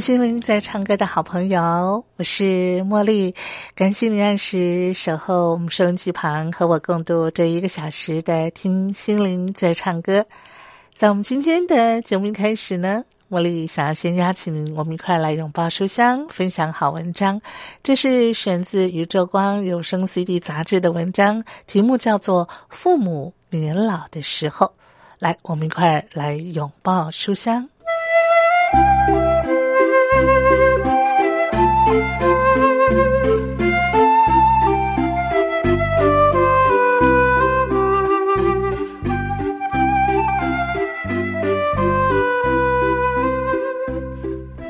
心灵在唱歌的好朋友，我是茉莉，感谢你按时守候我们收音机旁，和我共度这一个小时的听心灵在唱歌。在我们今天的节目一开始呢，茉莉想要先邀请，我们一块来拥抱书香，分享好文章。这是选自《宇宙光有声 CD 杂志》的文章，题目叫做《父母年老的时候》。来，我们一块来拥抱书香。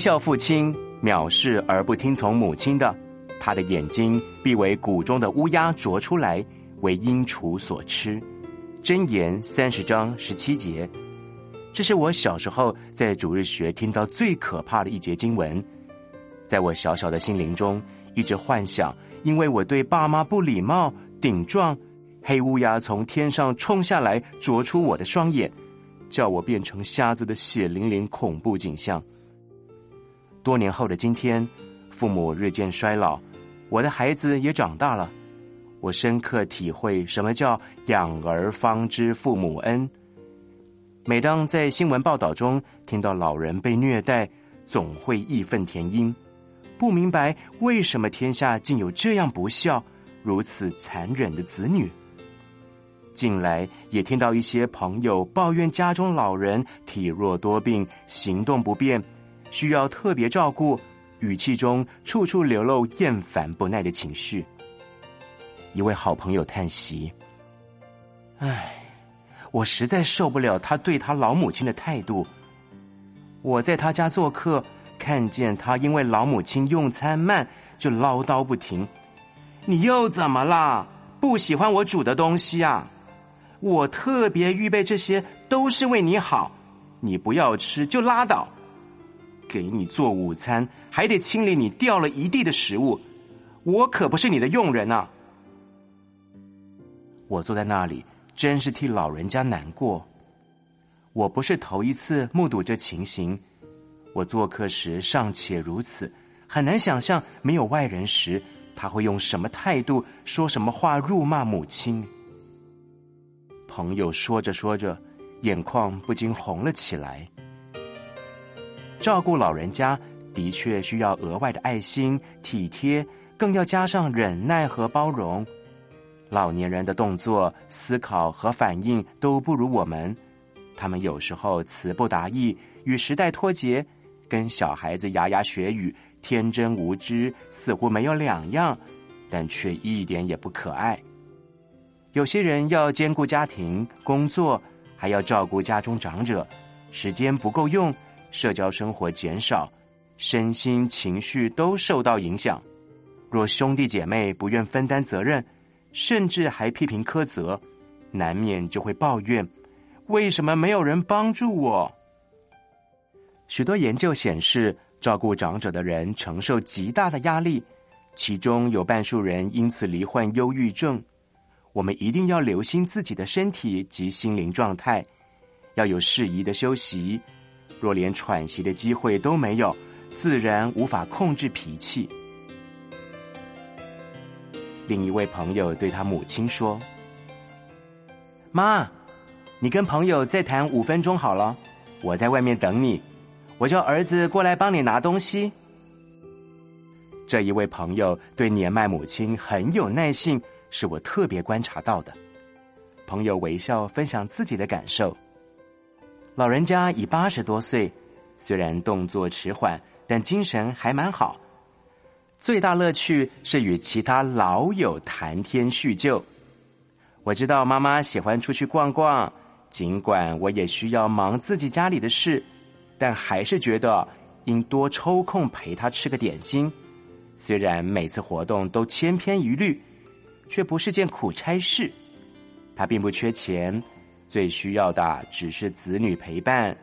笑父亲，藐视而不听从母亲的，他的眼睛必为谷中的乌鸦啄出来，为鹰雏所吃。箴言三十章十七节，这是我小时候在主日学听到最可怕的一节经文。在我小小的心灵中，一直幻想，因为我对爸妈不礼貌、顶撞，黑乌鸦从天上冲下来，啄出我的双眼，叫我变成瞎子的血淋淋恐怖景象。多年后的今天，父母日渐衰老，我的孩子也长大了。我深刻体会什么叫“养儿方知父母恩”。每当在新闻报道中听到老人被虐待，总会义愤填膺，不明白为什么天下竟有这样不孝、如此残忍的子女。近来也听到一些朋友抱怨家中老人体弱多病，行动不便。需要特别照顾，语气中处处流露厌烦不耐的情绪。一位好朋友叹息：“唉，我实在受不了他对他老母亲的态度。我在他家做客，看见他因为老母亲用餐慢，就唠叨不停。你又怎么啦？不喜欢我煮的东西啊？我特别预备这些，都是为你好。你不要吃就拉倒。”给你做午餐，还得清理你掉了一地的食物，我可不是你的佣人啊！我坐在那里，真是替老人家难过。我不是头一次目睹这情形，我做客时尚且如此，很难想象没有外人时，他会用什么态度，说什么话辱骂母亲。朋友说着说着，眼眶不禁红了起来。照顾老人家的确需要额外的爱心、体贴，更要加上忍耐和包容。老年人的动作、思考和反应都不如我们，他们有时候词不达意，与时代脱节，跟小孩子牙牙学语、天真无知，似乎没有两样，但却一点也不可爱。有些人要兼顾家庭、工作，还要照顾家中长者，时间不够用，社交生活减少，身心情绪都受到影响。若兄弟姐妹不愿分担责任，甚至还批评苛责，难免就会抱怨：为什么没有人帮助我？许多研究显示，照顾长者的人承受极大的压力，其中有半数人因此罹患忧郁症。我们一定要留心自己的身体及心灵状态，要有适宜的休息。若连喘息的机会都没有，自然无法控制脾气。另一位朋友对他母亲说：“妈，你跟朋友再谈五分钟好了，我在外面等你。”我叫儿子过来帮你拿东西。这一位朋友对年迈母亲很有耐性，是我特别观察到的。朋友微笑分享自己的感受。老人家已八十多岁，虽然动作迟缓，但精神还蛮好。最大乐趣是与其他老友谈天叙旧。我知道妈妈喜欢出去逛逛，尽管我也需要忙自己家里的事。但还是觉得应多抽空陪她吃个点心。虽然每次活动都千篇一律，却不是件苦差事。他并不缺钱，最需要的只是子女陪伴。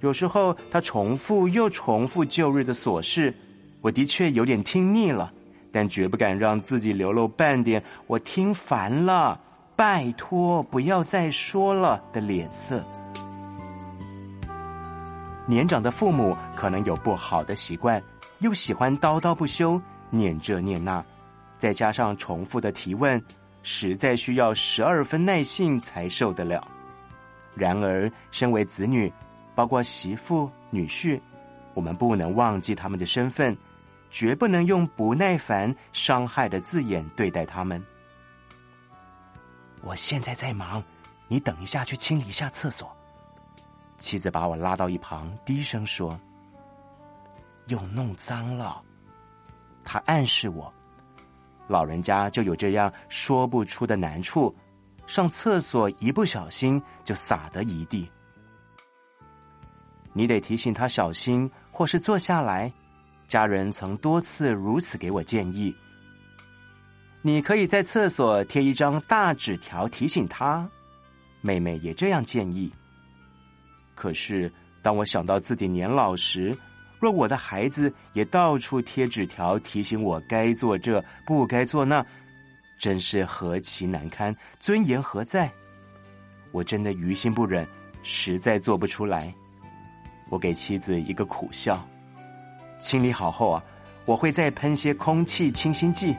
有时候他重复又重复旧日的琐事，我的确有点听腻了，但绝不敢让自己流露半点“我听烦了，拜托不要再说了”的脸色。年长的父母可能有不好的习惯，又喜欢叨叨不休，念这念那，再加上重复的提问，实在需要十二分耐性才受得了。然而，身为子女，包括媳妇、女婿，我们不能忘记他们的身份，绝不能用不耐烦、伤害的字眼对待他们。我现在在忙，你等一下去清理一下厕所。妻子把我拉到一旁，低声说：“又弄脏了。”他暗示我，老人家就有这样说不出的难处，上厕所一不小心就洒得一地。你得提醒他小心，或是坐下来。家人曾多次如此给我建议。你可以在厕所贴一张大纸条提醒他。妹妹也这样建议。可是，当我想到自己年老时，若我的孩子也到处贴纸条提醒我该做这不该做那，真是何其难堪，尊严何在？我真的于心不忍，实在做不出来。我给妻子一个苦笑。清理好后啊，我会再喷些空气清新剂。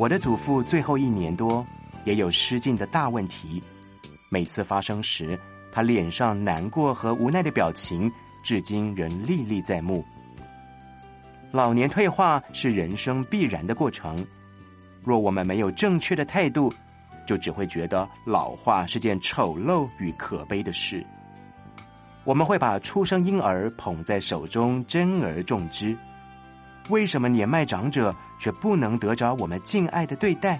我的祖父最后一年多。也有失禁的大问题，每次发生时，他脸上难过和无奈的表情，至今仍历历在目。老年退化是人生必然的过程，若我们没有正确的态度，就只会觉得老化是件丑陋与可悲的事。我们会把出生婴儿捧在手中，珍而重之。为什么年迈长者却不能得着我们敬爱的对待？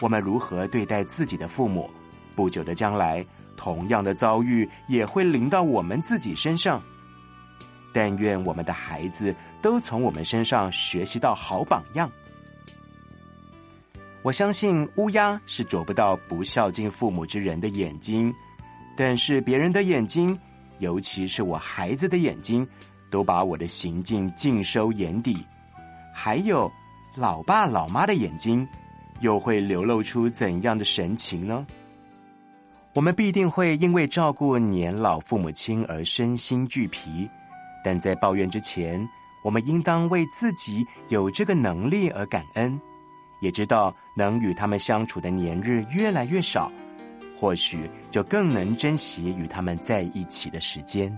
我们如何对待自己的父母？不久的将来，同样的遭遇也会临到我们自己身上。但愿我们的孩子都从我们身上学习到好榜样。我相信乌鸦是啄不到不孝敬父母之人的眼睛，但是别人的眼睛，尤其是我孩子的眼睛，都把我的行径尽收眼底。还有老爸老妈的眼睛。又会流露出怎样的神情呢？我们必定会因为照顾年老父母亲而身心俱疲，但在抱怨之前，我们应当为自己有这个能力而感恩，也知道能与他们相处的年日越来越少，或许就更能珍惜与他们在一起的时间。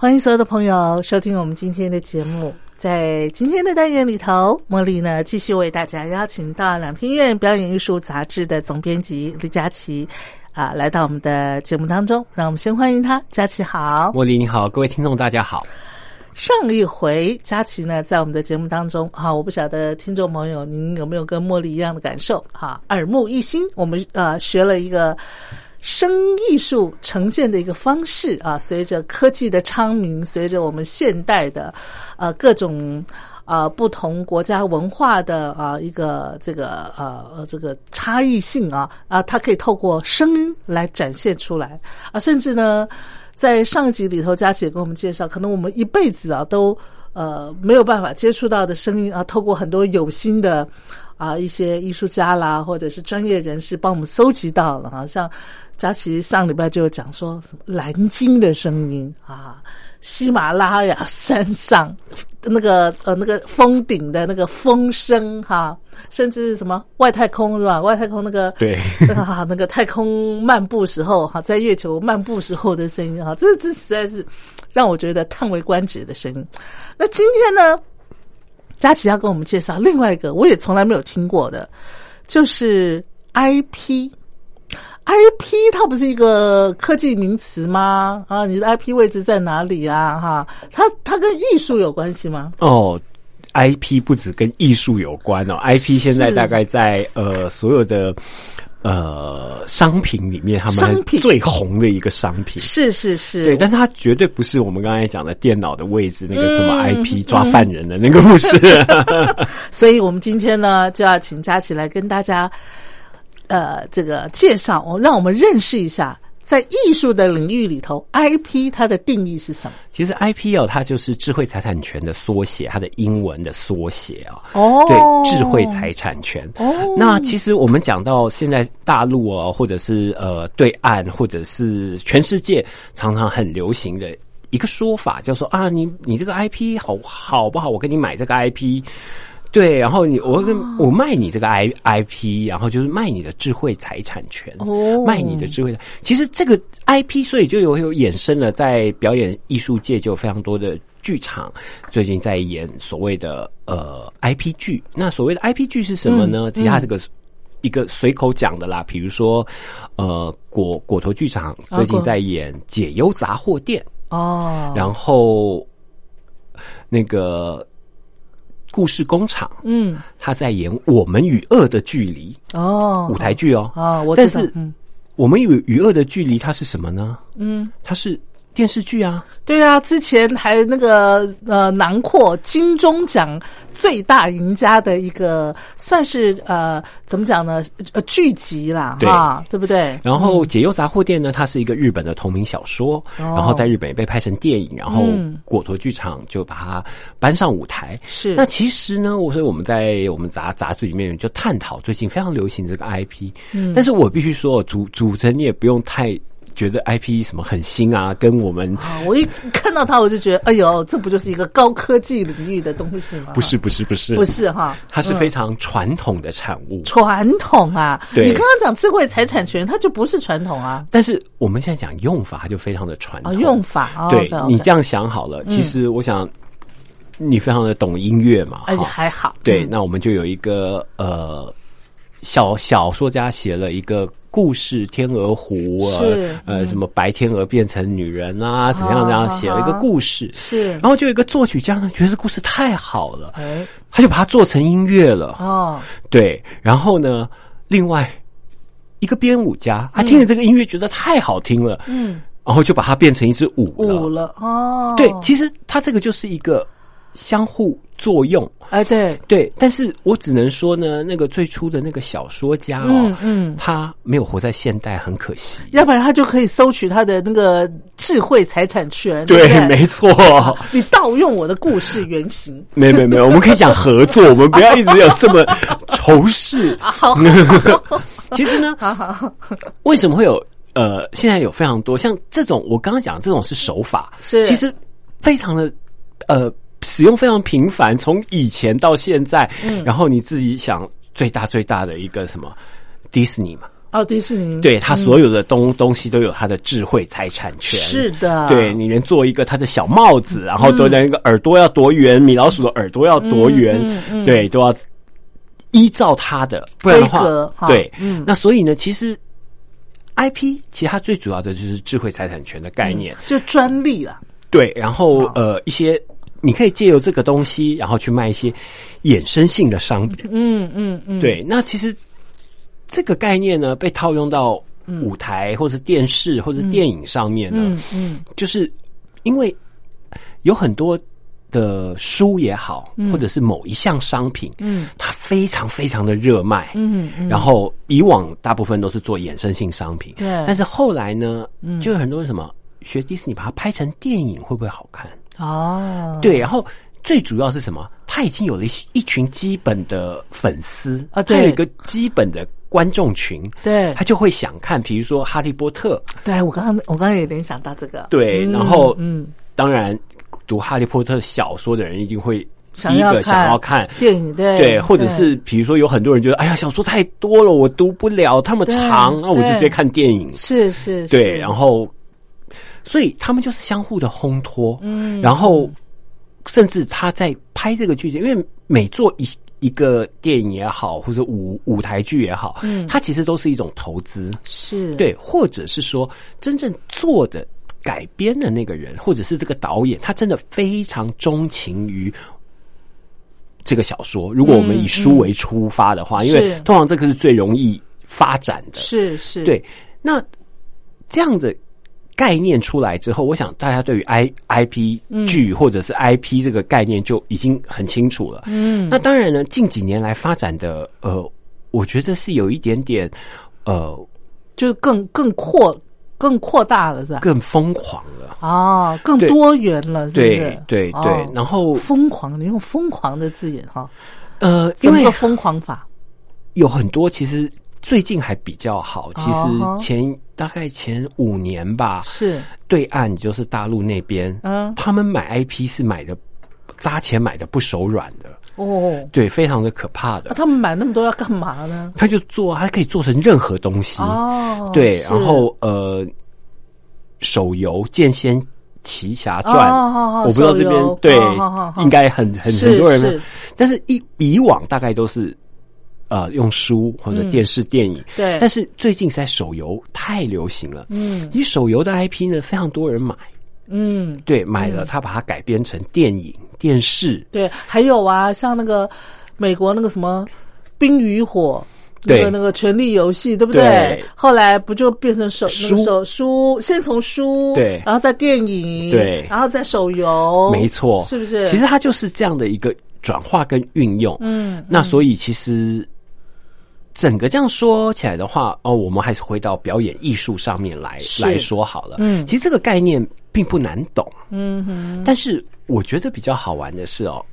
欢迎所有的朋友收听我们今天的节目。在今天的单元里头，茉莉呢继续为大家邀请到两厅院表演艺术杂志的总编辑李佳琪，啊来到我们的节目当中，让我们先欢迎他，佳琪好。茉莉你好，各位听众大家好。上一回佳琪呢在我们的节目当中，哈，我不晓得听众朋友您有没有跟茉莉一样的感受，哈，耳目一新，我们呃学了一个。声艺术呈现的一个方式啊，随着科技的昌明，随着我们现代的呃各种啊不同国家文化的啊一个这个呃这个差异性啊啊，它可以透过声音来展现出来啊，甚至呢，在上集里头，佳琪也跟我们介绍，可能我们一辈子啊都呃没有办法接触到的声音啊，透过很多有心的啊一些艺术家啦，或者是专业人士帮我们搜集到了，好像。佳琪上礼拜就讲说什么蓝鲸的声音啊，喜马拉雅山上那个呃那个峰顶的那个风声哈，甚至什么外太空是吧？外太空那个对啊那个太空漫步时候哈，在月球漫步时候的声音哈，这这实在是让我觉得叹为观止的声音。那今天呢，佳琪要跟我们介绍另外一个我也从来没有听过的，就是 IP。I P 它不是一个科技名词吗？啊，你的 I P 位置在哪里啊？哈，它它跟艺术有关系吗？哦，I P 不止跟艺术有关哦，I P 现在大概在呃所有的呃商品里面，他们最红的一个商品是是是，对，但是它绝对不是我们刚才讲的电脑的位置那个什么 I P 抓犯人的那个不是，所以我们今天呢就要请佳琪来跟大家。呃，这个介绍，我让我们认识一下，在艺术的领域里头，IP 它的定义是什么？其实 IP 哦，它就是智慧财产权的缩写，它的英文的缩写啊。哦，对，智慧财产权。哦，那其实我们讲到现在大陆啊，或者是呃对岸，或者是全世界，常常很流行的一个说法，叫做啊，你你这个 IP 好好不好？我给你买这个 IP。对，然后你我跟我卖你这个 I I P，然后就是卖你的智慧财产权，卖你的智慧。其实这个 I P，所以就有有衍生了，在表演艺术界就有非常多的剧场最近在演所谓的呃 I P 剧。那所谓的 I P 剧是什么呢？其实它这个一个随口讲的啦，比如说呃果果头剧场最近在演解忧杂货店哦，然后那个。故事工厂，嗯，他在演《我们与恶的距离》哦，舞台剧哦，啊，我但是，我们与与恶的距离，它是什么呢？嗯，它是。电视剧啊，对啊，之前还那个呃，囊括金钟奖最大赢家的一个，算是呃，怎么讲呢？呃，剧集啦，啊，对不对？然后《解忧杂货店》呢，它是一个日本的同名小说，然后在日本也被拍成电影，然后果陀剧场就把它搬上舞台。是那其实呢，我所以我们在我们杂杂志里面就探讨最近非常流行这个 IP，嗯，但是我必须说，主主持人你也不用太。觉得 IP 什么很新啊，跟我们啊，我一看到它，我就觉得，哎呦，这不就是一个高科技领域的东西吗？不是，不是，不是，不是哈，它是非常传统的产物。传统啊，对，你刚刚讲智慧财产权，它就不是传统啊。但是我们现在讲用法，它就非常的传统。用法，对你这样想好了。其实我想，你非常的懂音乐嘛，哎，还好。对，那我们就有一个呃，小小说家写了一个。故事《天鹅湖》啊，呃，什么白天鹅变成女人啊，怎样怎样写了一个故事，是，然后就有一个作曲家呢，觉得这故事太好了，哎，他就把它做成音乐了，哦，对，然后呢，另外一个编舞家，他听了这个音乐觉得太好听了，嗯，然后就把它变成一支舞了。舞了，哦，对，其实他这个就是一个相互。作用，哎，对对，但是我只能说呢，那个最初的那个小说家哦，嗯，他没有活在现代，很可惜。要不然他就可以收取他的那个智慧财产权。对，没错。你盗用我的故事原型？没没没，我们可以讲合作，我们不要一直有这么仇视。好，其实呢，好好，为什么会有呃，现在有非常多像这种我刚刚讲这种是手法，是其实非常的呃。使用非常频繁，从以前到现在，嗯，然后你自己想最大最大的一个什么迪士尼嘛？哦，迪士尼，对他所有的东东西都有他的智慧财产权，是的，对你连做一个他的小帽子，然后都那个耳朵要多圆，米老鼠的耳朵要多圆，对，都要依照他的，不然的话，对，嗯，那所以呢，其实 IP 其实它最主要的就是智慧财产权的概念，就专利了。对，然后呃一些你可以借由这个东西，然后去卖一些衍生性的商品。嗯嗯嗯，对，那其实这个概念呢，被套用到舞台或者电视或者电影上面呢，嗯嗯。就是因为有很多的书也好，或者是某一项商品，嗯。它非常非常的热卖，嗯嗯，然后以往大部分都是做衍生性商品，对。但是后来呢，嗯。就有很多人什么学迪士尼把它拍成电影会不会好看？哦，对，然后最主要是什么？他已经有了一一群基本的粉丝啊对他有一个基本的观众群，对他就会想看，比如说《哈利波特》，对，我刚刚我刚刚有点想到这个，对，嗯然后嗯，当然读《哈利波特》小说的人一定会第一个想要看。电影，对对，或者是比如说有很多人觉得，哎呀，小说太多了，我读不了，那么长，那我就直接看电影。是是，对，然后，所以他们就是相互的烘托，嗯。然后甚至他在拍这个剧情，因为每做一一个电影也好，或者舞舞台剧也好，嗯。它其实都是一种投资，是，对，或者是说真正做的改编的那个人，或者是这个导演，他真的非常钟情于。这个小说，如果我们以书为出发的话，因为通常这个是最容易发展的，是是，对，那这样的概念出来之后，我想大家对于 I I P 剧或者是 I P 这个概念就已经很清楚了。嗯，那当然呢，近几年来发展的，呃，我觉得是有一点点，呃，就是更更扩更扩大了，是吧？更疯狂了。哦，更多元了，对？对对哦，然后疯狂，你用疯狂的字眼哈，呃，因为疯狂法？有很多其实最近还比较好，其哦实前大概前五年吧，是，对岸就是大陆那边，嗯。他们买 IP 是买的砸钱买的不手软的，哦，对，非常的可怕的。那他们买那么多要干嘛呢？他就做，他可以做成任何东西，哦，对，然后呃，手游《剑仙奇侠传》哦我不知道这边对、应该很很很多人，但是以以往大概都是呃用书或者电视、电影，嗯对。但是最近在手游太流行了，嗯。以手游的 IP 呢，非常多人买，嗯，对，买了他把它改编成电影、电视，对，还有啊，像那个美国那个什么《冰与火》。对。那个那个《权力游戏》，对不对？对。后来不就变成手那书个手书，先从书，对。然后再电影，对。然后再手游，没错，是不是？其实它就是这样的一个转化跟运用。嗯，那所以其实整个这样说起来的话，哦，我们还是回到表演艺术上面来来说好了。嗯。其实这个概念并不难懂，嗯哼，但是我觉得比较好玩的是哦，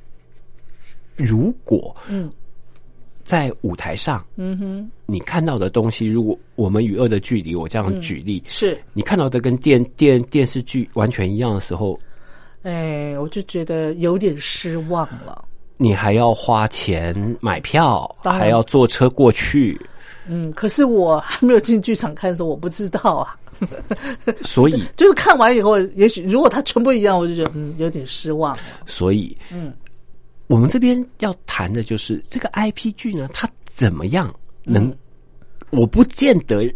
如果嗯。在舞台上嗯哼，你看到的东西，如果我们与恶的距离，我这样举例，是，你看到的跟电电电视剧完全一样的时候，哎，我就觉得有点失望了。你还要花钱买票，还要坐车过去，嗯，可是我还没有进剧场看的时候，我不知道啊。所以 就是看完以后，也许如果它全部一样，我就觉得嗯有点失望。所以，嗯，我们这边要谈的就是这个 IP 剧呢，它怎么样能？嗯我不见得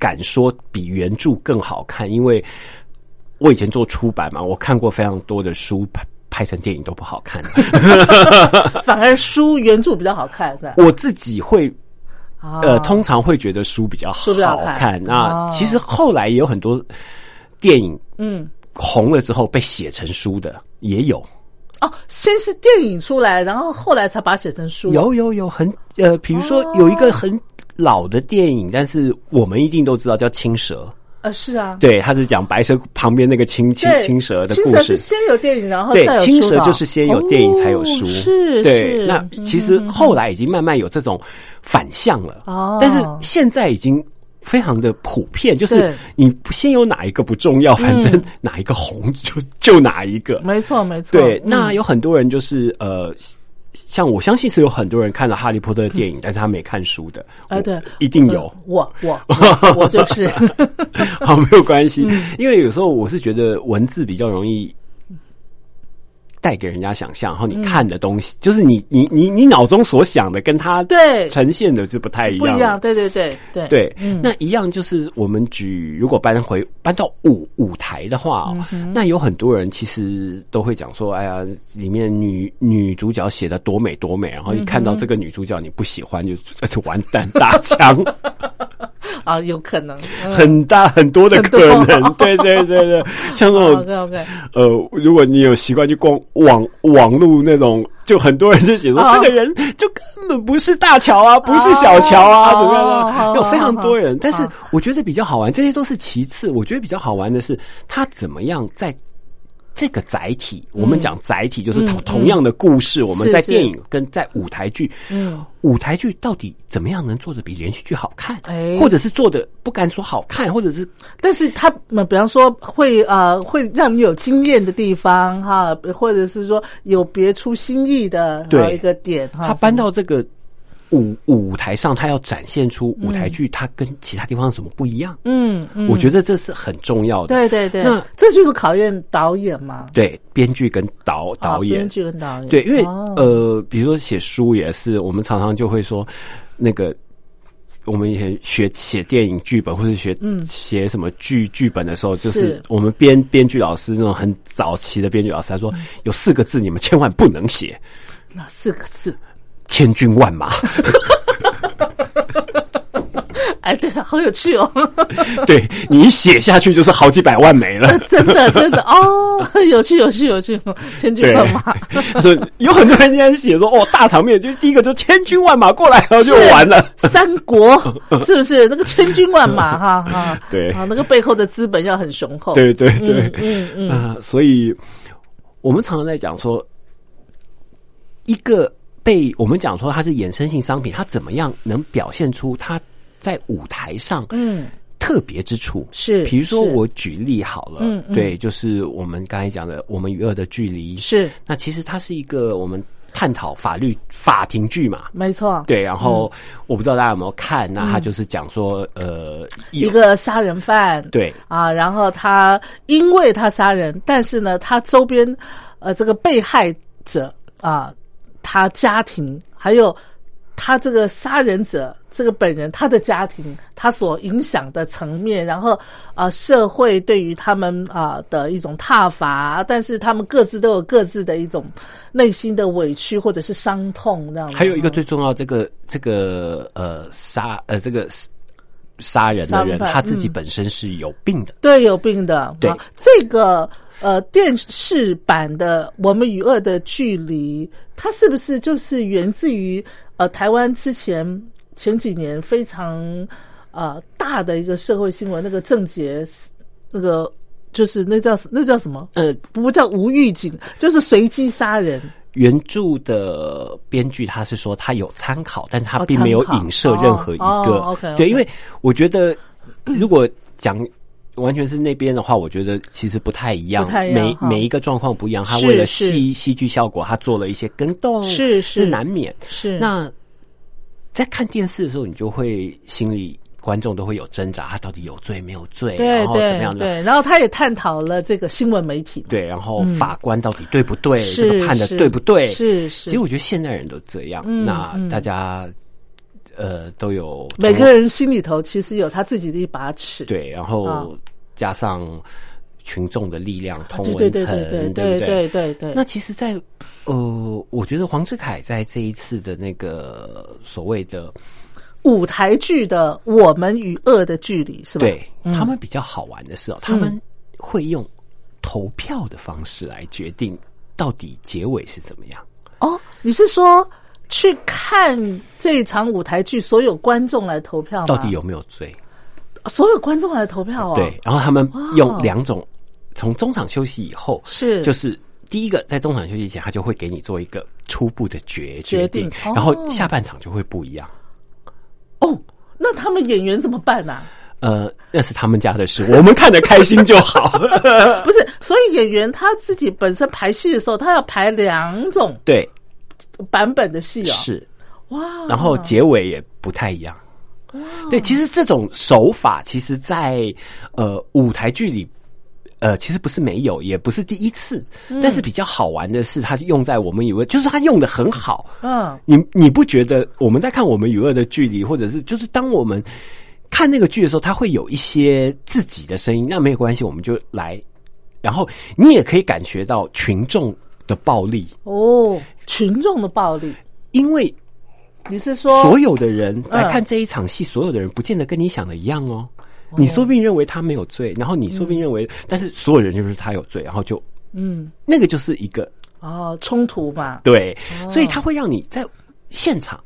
敢说比原著更好看，因为我以前做出版嘛，我看过非常多的书拍拍成电影都不好看。反而书原著比较好看，是吧？我自己会啊呃，通常会觉得书比较好书比较好看看。那哦其实后来也有很多电影嗯红了之后被写成书的也有。哦，先是电影出来，然后后来才把它写成书。有有有很呃，比如说有一个很老的电影，但是我们一定都知道叫《青蛇呃是啊》，，对，他是讲白蛇旁边那个青青青蛇的故事。蛇是先有电影，然后对青蛇就是先有电影才有书，哦是对。是那其实后来已经慢慢有这种反向了，哦但是现在已经非常的普遍，就是对你先有哪一个不重要，反正哪一个红就就哪一个。没错没错。对，嗯那有很多人就是呃，像我相信是有很多人看了《哈利波特》的电影，但是他没看书的。我哎对，一定有。呃。我我 我我就是。好，没有关系，嗯。因为有时候我是觉得文字比较容易带给人家想象，然后你看的东西，就是你你你你脑中所想的，跟他对。呈现的是不太一样。不一样，对对对对。对，嗯。那一样就是我们举，如果搬回搬到舞舞台的话、哦嗯那有很多人其实都会讲说，哎呀，里面女女主角写的多美多美，然后一看到这个女主角你不喜欢，就 就完蛋打枪，啊，有可能，嗯很大很多的可能，对对对对，像那种 OK OK，呃，如果你有习惯去逛网网路那种，就很多人就写说、哦这个人就根本不是大乔啊，不是小乔啊，哦怎么样哦啊？哦有非常多人。但是哦我觉得比较好玩，这些都是其次。我觉得比较好玩的是他怎么样在。这个载体，我们讲载体就是同、嗯。同样的故事，我们在电影跟在舞台剧，嗯，舞台剧到底怎么样能做的比连续剧好看，哎。或者是做的不敢说好看，或者是但是他们比方说会呃会让你有经验的地方哈，或者是说有别出心意的一个点哈，他搬到这个舞舞台上，他要展现出舞台剧它跟其他地方有什么不一样。嗯嗯，我觉得这是很重要的。对对对，那这就是考验导演嘛，对编剧跟导导演。啊编，剧跟导演，对，因为、哦。呃，比如说写书也是，我们常常就会说那个。我们以前学写电影剧本或者学写什么剧剧本的时候，就是是。我们编编剧老师那种很早期的编剧老师，他说有四个字你们千万不能写，那四个字，千军万马。哎，对，好有趣哦，对你一写下去就是好几百万没了。真的真的。哦，有趣有趣有趣，千军万马，，所以有很多人现在写说哦，大场面就第一个就千军万马过来，然后就完了。三国是不是？那个千军万马哈哈？对。啊，那个背后的资本要很雄厚，对对对，嗯嗯。啊、所以我们常常在讲说，一个被我们讲说它是衍生性商品，它怎么样能表现出它在舞台上嗯，特别之处？是比如说我举例好了，嗯嗯。对，就是我们刚才讲的《我们与恶的距离》，是。那其实它是一个我们探讨法律法庭剧嘛。没错，对，然后我不知道大家有没有看，那他就是讲说，呃，一个杀人犯，对。啊，然后他因为他杀人，但是呢，他周边呃这个被害者啊，他家庭还有他这个杀人者这个本人他的家庭，他所影响的层面，然后啊社会对于他们啊的一种挞伐，但是他们各自都有各自的一种内心的委屈或者是伤痛这样。还有一个最重要，这个这个呃杀呃这个杀人的人，他自己嗯本身是有病的。对，有病的。对啊这个呃电视版的《我们与恶的距离》，它是不是就是源自于呃台湾之前前几年非常呃大的一个社会新闻，那个郑捷那个就是那叫那叫什么？呃，不叫无预警，就是随机杀人。原著的编剧他是说他有参考，但是他哦并没有影射任何一个。哦哦，OK，OK 对，因为我觉得如果讲。完全是那边的话，我觉得其实不太一样，每每一个状况不一样。他为了戏戏剧效果，他做了一些跟动，是是是难免。是那在看电视的时候，你就会心里观众都会有挣扎，他到底有罪没有罪，对然后怎么样的？对，然后他也探讨了这个新闻媒体，对，然后法官到底对不对？是这个判的对不对？是是其实我觉得现代人都这样，嗯那嗯大家呃都有每个人心里头其实有他自己的一把尺。对，然啊后加上群众的力量、同对对文层，对对对对对对对。那其实在，呃，我觉得黄志凯在这一次的那个所谓的舞台剧的《我们与恶的距离》是吧？对、嗯他们比较好玩的是哦，他们会用投票的方式来决定到底结尾是怎么样。哦，你是说去看这一场舞台剧，所有观众来投票？到底有没有罪？所有观众来投票哦？对，，然后他们用两种，从中场休息以后是就是第一个在中场休息前，他就会给你做一个初步的决决定然后下半场就会不一样。哦，那他们演员怎么办呢、啊呃，那是他们家的事，我们看得开心就好。不是，所以演员他自己本身排戏的时候，他要排两种对，版本的戏哦。是，哇，然后结尾也不太一样。对，其实这种手法，其实在呃舞台剧里，呃，其实不是没有，也不是第一次，但是比较好玩的是，它用在我们以为就是它用的很好。嗯，你你不觉得我们在看我们与恶的距离，或者是就是当我们看那个剧的时候，它会有一些自己的声音，那没有关系，我们就来，然后你也可以感觉到群众的暴力，哦，群众的暴力，因为你是说所有的人嗯。来看这一场戏，所有的人不见得跟你想的一样哦。你说不定认为他没有罪，然后你说不定认为，但是所有人就是他有罪，然后就嗯。那个就是一个哦冲突吧？对，所以他会让你在现场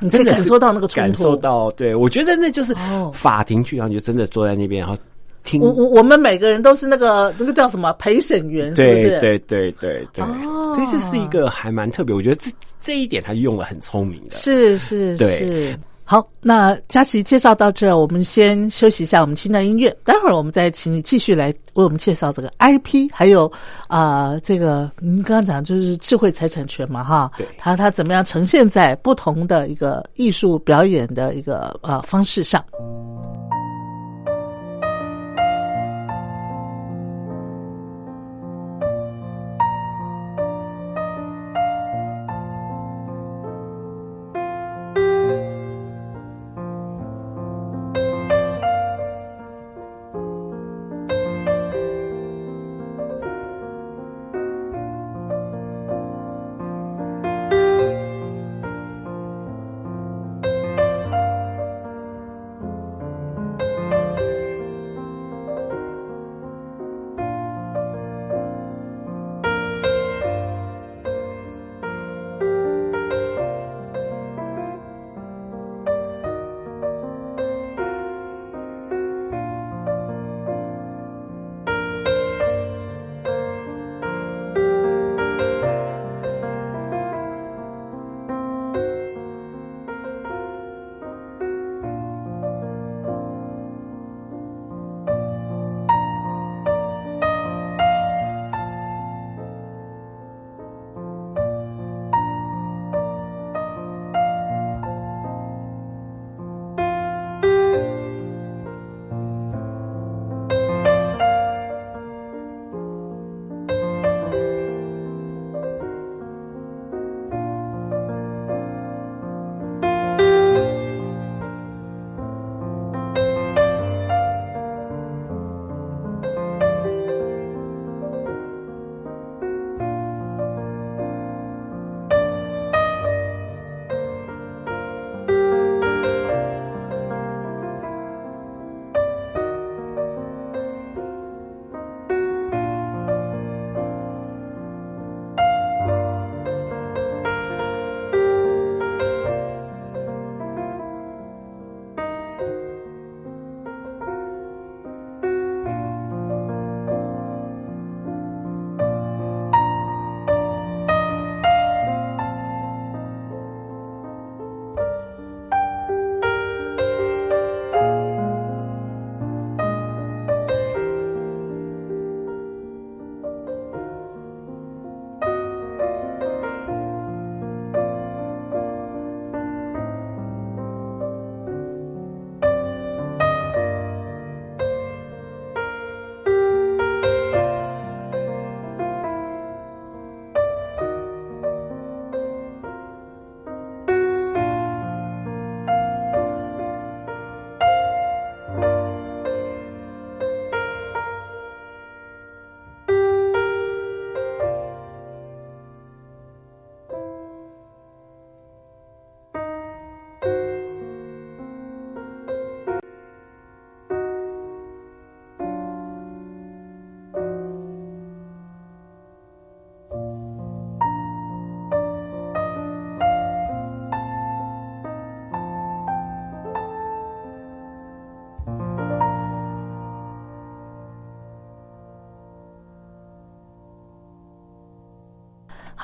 你真的是感受到那个冲突。感受。到，对我觉得那就是哦。法庭剧，然后你就真的坐在那边，然后听我我我们每个人都是那个那个叫什么陪审员，是不对是？对对对对，哦所以这是一个还蛮特别，我觉得这这一点他用的很聪明的。是是对是。好，那佳琪介绍到这，我们先休息一下，我们听段音乐。待会儿我们再请你继续来为我们介绍这个 IP，还有啊、这个您刚刚讲就是智慧财产权嘛，哈，对它它怎么样呈现在不同的一个艺术表演的一个呃方式上。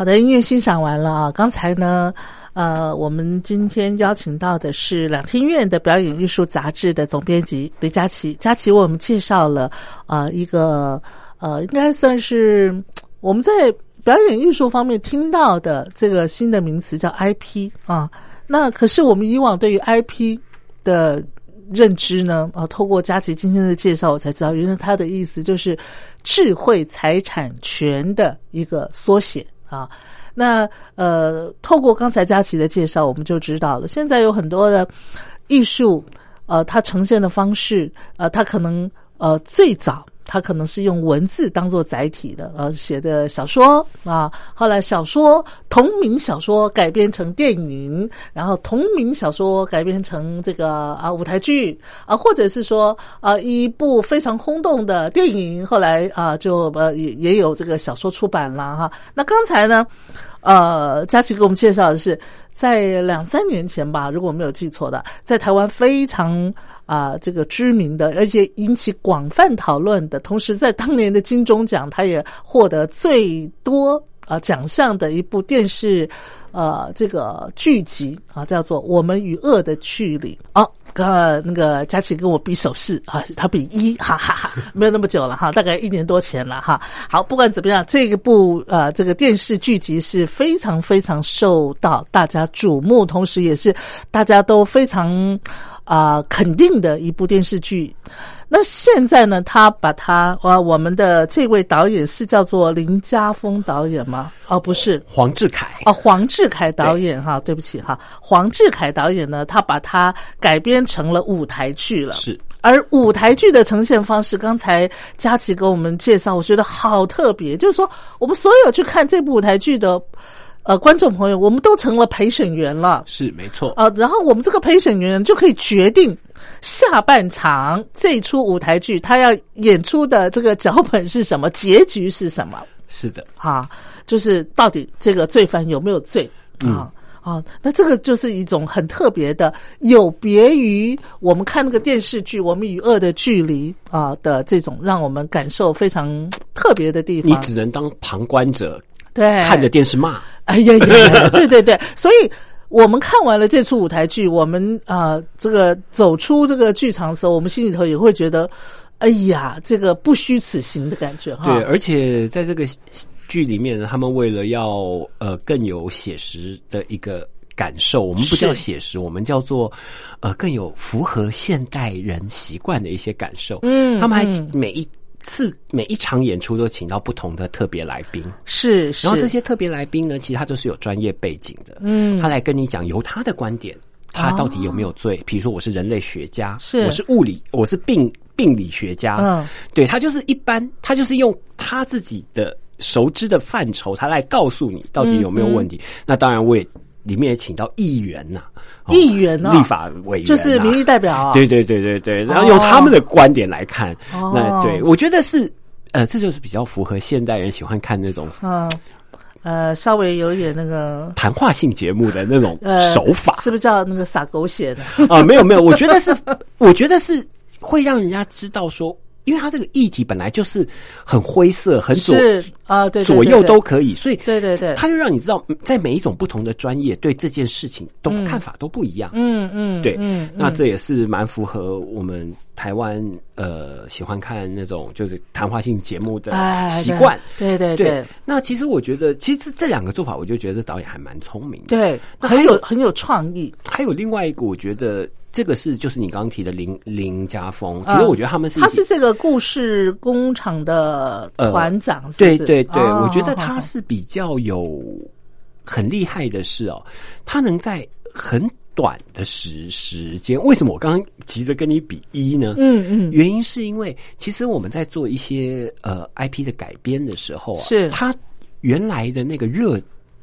好的，音乐欣赏完了啊。刚才呢，呃，我们今天邀请到的是两厅院的表演艺术杂志的总编辑雷佳琪。佳琪为我们介绍了呃一个呃，应该算是我们在表演艺术方面听到的这个新的名词叫 IP 啊。那可是我们以往对于 IP 的认知呢？啊，透过佳琪今天的介绍，我才知道，原来他的意思就是智慧财产权的一个缩写啊。那呃，透过刚才佳琪的介绍，我们就知道了，现在有很多的艺术，呃，它呈现的方式，呃，它可能呃最早。他可能是用文字当做载体的，呃，写的小说啊。后来小说同名小说改编成电影，然后同名小说改编成这个啊舞台剧啊，或者是说啊一部非常轰动的电影，后来啊就呃也也有这个小说出版了哈。那刚才呢，呃，佳琪给我们介绍的是在两三年前吧，如果我没有记错的，在台湾非常。啊，这个知名的，而且引起广泛讨论的，同时在当年的金钟奖，他也获得最多啊奖项的一部电视，呃，这个剧集啊，叫做《我们与恶的距离》。哦，呃，那个佳琪跟我比手势啊，他比一，哈哈哈，没有那么久了哈，大概一年多前了哈。好，不管怎么样，这个部呃这个电视剧集是非常非常受到大家瞩目，同时也是大家都非常。啊，肯定的一部电视剧。那现在呢？他把他啊，我们的这位导演是叫做林家峰导演吗？哦，不是，黄志凯。哦，黄志凯导演哈，对不起哈，黄志凯导演呢，他把它改编成了舞台剧了。是，而舞台剧的呈现方式，刚才佳琪给我们介绍，我觉得好特别。就是说，我们所有去看这部舞台剧的。呃，观众朋友，我们都成了陪审员了，是没错啊。然后我们这个陪审员就可以决定下半场这出舞台剧他要演出的这个脚本是什么，结局是什么。是的，啊，就是到底这个罪犯有没有罪啊？啊，那这个就是一种很特别的，有别于我们看那个电视剧《我们与恶的距离》啊的这种，让我们感受非常特别的地方。你只能当旁观者。对，看着电视骂，哎呀呀，对对对，所以我们看完了这出舞台剧，我们啊，这个走出这个剧场的时候，我们心里头也会觉得，哎呀，这个不虚此行的感觉哈。对，而且在这个剧里面，他们为了要呃更有写实的一个感受，我们不叫写实，我们叫做呃更有符合现代人习惯的一些感受。嗯，他们还每一。次每一场演出都请到不同的特别来宾，是，然后这些特别来宾呢，其实他都是有专业背景的，嗯，他来跟你讲由他的观点，他到底有没有罪？比如说我是人类学家，是，我是物理，我是病病理学家，嗯，对他就是一般，他就是用他自己的熟知的范畴，他来告诉你到底有没有问题。那当然，我也里面也请到议员呐。议员立法委员就是民意代表啊，对对对对对，然后用他们的观点来看，那对我觉得是呃，这就是比较符合现代人喜欢看那种嗯呃，稍微有点那个谈话性节目的那种手法，是不是叫那个撒狗血的啊？没有没有，我觉得是，我觉得是会让人家知道说。因为它这个议题本来就是很灰色、很左啊，对左右都可以，所以对对对，他就让你知道，在每一种不同的专业对这件事情都看法都不一样。嗯嗯，对，嗯那这也是蛮符合我们台湾呃喜欢看那种就是谈话性节目的习惯。对对对，那其实我觉得，其实这两个做法，我就觉得导演还蛮聪明，对，很有很有创意。还有另外一个，我觉得。这个是就是你刚刚提的林林家峰，其实我觉得他们是他是这个故事工厂的团长，对对对，我觉得他是比较有很厉害的是哦，他能在很短的时时间，为什么我刚刚急着跟你比一呢？嗯嗯，原因是因为其实我们在做一些呃 IP 的改编的时候啊，是。他原来的那个热。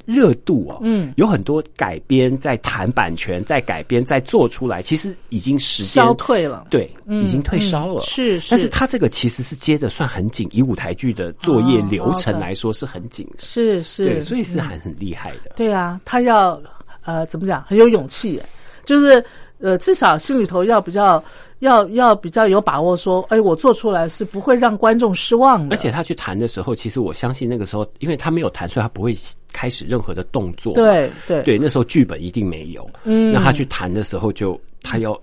热度哦，嗯，有很多改编在谈版权，在改编在做出来，其实已经时间消退了，对，已经退烧了，是。但是他这个其实是接着算很紧，以舞台剧的作业流程来说是很紧的，是是，对，所以是很很厉害的。对啊，他要呃怎么讲，很有勇气，就是呃至少心里头要比较。要要比较有把握说，哎，我做出来是不会让观众失望的。而且他去谈的时候，其实我相信那个时候，因为他没有谈，所以他不会开始任何的动作。对对对，那时候剧本一定没有。嗯，那他去谈的时候，就他要，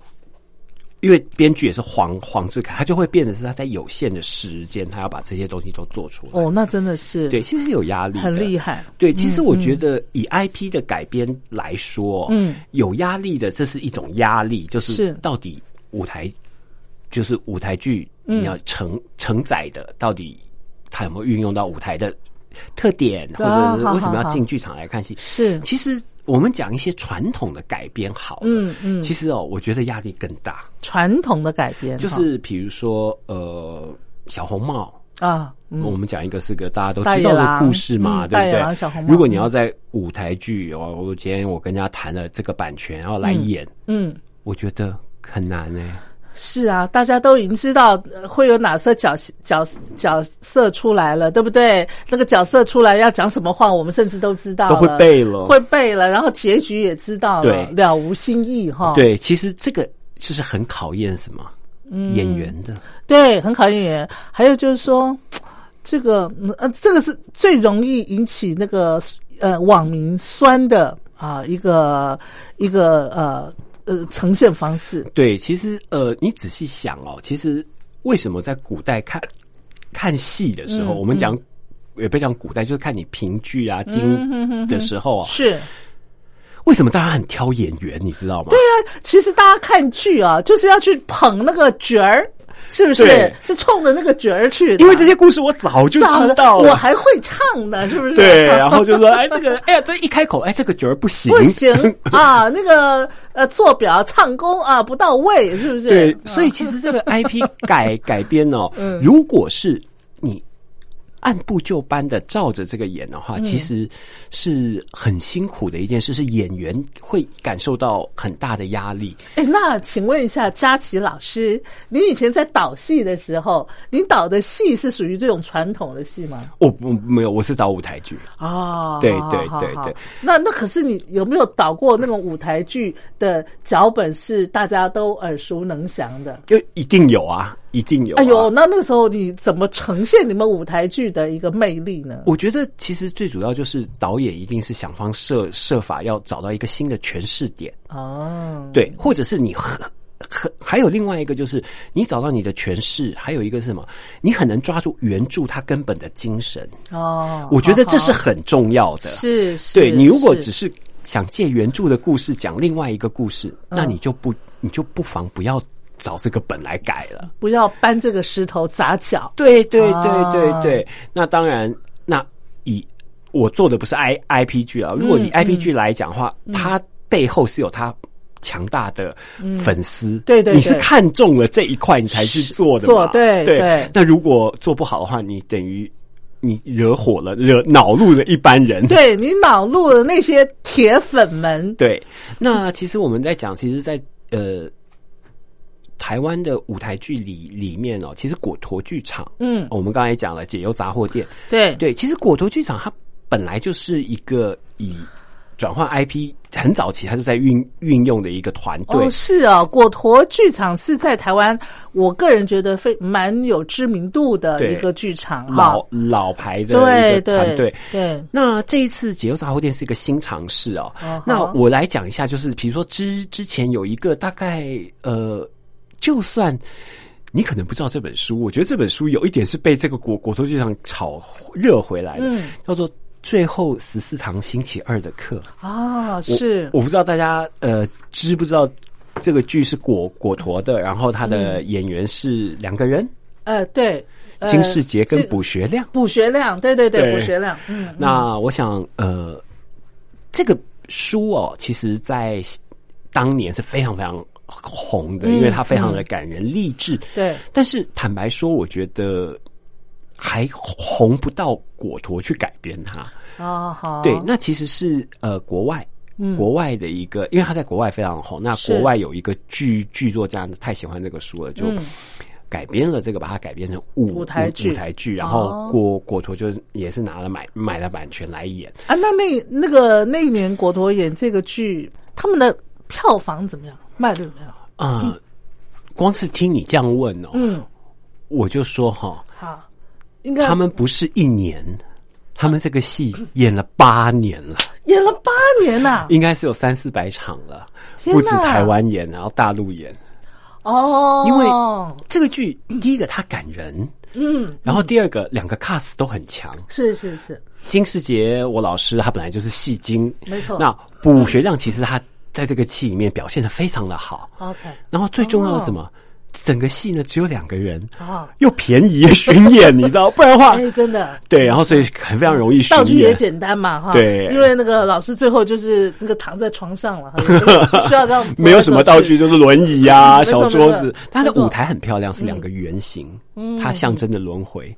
因为编剧也是黄黄志凯，他就会变得是他在有限的时间，他要把这些东西都做出来。哦，那真的是对，其实有压力，很厉害。对，其实我觉得以 IP 的改编来说，嗯，有压力的，这是一种压力，就是到底。舞台，就是舞台剧你要承承载的，到底它有没有运用到舞台的特点，或者是为什么要进剧场来看戏？是，其实我们讲一些传统的改编好了，嗯嗯，其实哦，我觉得压力更大。传统的改编就是比如说呃，小红帽。啊，我们讲一个是个大家都知道的故事嘛，对不对？小红帽。如果你要在舞台剧哦，我今天我跟人家谈了这个版权，然后来演，嗯，我觉得很难呢。是啊，大家都已经知道会有哪些角角角色出来了，对不对？那个角色出来要讲什么话，我们甚至都知道，都会背了，会背了，然后结局也知道了，了无新意哈。对，其实这个就是很考验什么演员的。对，很考验演员。还有就是说，这个呃，这个是最容易引起那个呃网民酸的啊一个一个呃呃呈现方式。对，其实呃，你仔细想哦，其实为什么在古代看看戏的时候，我们讲也不讲古代，就是看你评剧啊、经的时候啊，是为什么大家很挑演员？你知道吗？对啊，其实大家看剧啊，就是要去捧那个角儿。是不是是冲着那个角儿去？因为这些故事我早就知道了，我还会唱呢，是不是？对，然后就说，哎，这个，哎呀，这一开口，哎，这个角儿不行，不行 啊，那个呃，做表唱功啊不到位，是不是？对，所以其实这个 IP 改 改编哦，如果是你。按部就班的照着这个演的话，其实是很辛苦的一件事，是演员会感受到很大的压力。哎，那请问一下佳琪老师，你以前在导戏的时候，你导的戏是属于这种传统的戏吗？我不没有，我是导舞台剧。哦，对对对对。那那可是你有没有导过那种舞台剧的脚本是大家都耳熟能详的？就一定有啊。一定有。哎呦，那那个时候你怎么呈现你们舞台剧的一个魅力呢？我觉得其实最主要就是导演一定是想方设设法要找到一个新的诠释点哦，对，或者是你很很还有另外一个就是你找到你的诠释，还有一个是什么？你很能抓住原著它根本的精神哦。我觉得这是很重要的。是，是对你如果只是想借原著的故事讲另外一个故事，那你就不你就不妨不要。找这个本来改了，不要搬这个石头砸脚。对对对对对，那当然，那以我做的不是 I I P G 啊，如果以 I P G 来讲的话，它背后是有它强大的粉丝。对对，你是看中了这一块，你才去做的嘛？对对。那如果做不好的话，你等于你惹火了、惹恼怒了一般人。对你恼怒了那些铁粉们。对，那其实我们在讲，其实，在呃。台湾的舞台剧里里面哦，其实果陀剧场，嗯，我们刚才讲了解忧杂货店，对对，其实果陀剧场它本来就是一个以转换 IP 很早期，它就在运运用的一个团队。哦，是啊，果陀剧场是在台湾，我个人觉得非蛮有知名度的一个剧场，老老牌的一个团队。对，那这一次解忧杂货店是一个新尝试哦。那我来讲一下，就是比如说之之前有一个大概呃。就算你可能不知道这本书，我觉得这本书有一点是被这个国国托剧场炒热回来的，叫做《最后十四堂星期二的课》啊。是我不知道大家呃知不知道这个剧是果果陀的，然后他的演员是两个人，呃，对，金世杰跟卜学亮，卜学亮，对对对，卜学亮。嗯，那我想呃，这个书哦，其实在当年是非常非常。红的，因为它非常的感人励志。对，但是坦白说，我觉得还红不到果陀去改编它。哦，好。对，那其实是呃国外，国外的一个，因为他在国外非常红。那国外有一个剧剧作家太喜欢这个书了，就改编了这个，把它改编成舞舞台剧。舞台剧，然后果果陀就也是拿了买买了版权来演。啊，那那那个那一年果陀演这个剧，他们的票房怎么样？卖的怎么样？啊，光是听你这样问哦，嗯，我就说哈，好，应该他们不是一年，他们这个戏演了八年了，演了八年呐，应该是有三四百场了，不止台湾演，然后大陆演，哦，因为这个剧第一个它感人，嗯，然后第二个两个 cast 都很强，是是是，金世杰我老师他本来就是戏精，没错，那卜学亮其实他。在这个戏里面表现的非常的好。OK，然后最重要的是什么？整个戏呢只有两个人，啊，又便宜巡演，你知道？不然的话，哎，真的。对，然后所以很非常容易巡道具也。简单嘛，哈，对因为那个老师最后就是那个躺在床上了，不需要让没有什么道具，，就是轮椅呀、小桌子没错。没错它的舞台很漂亮，是两个圆形，它象征着轮回。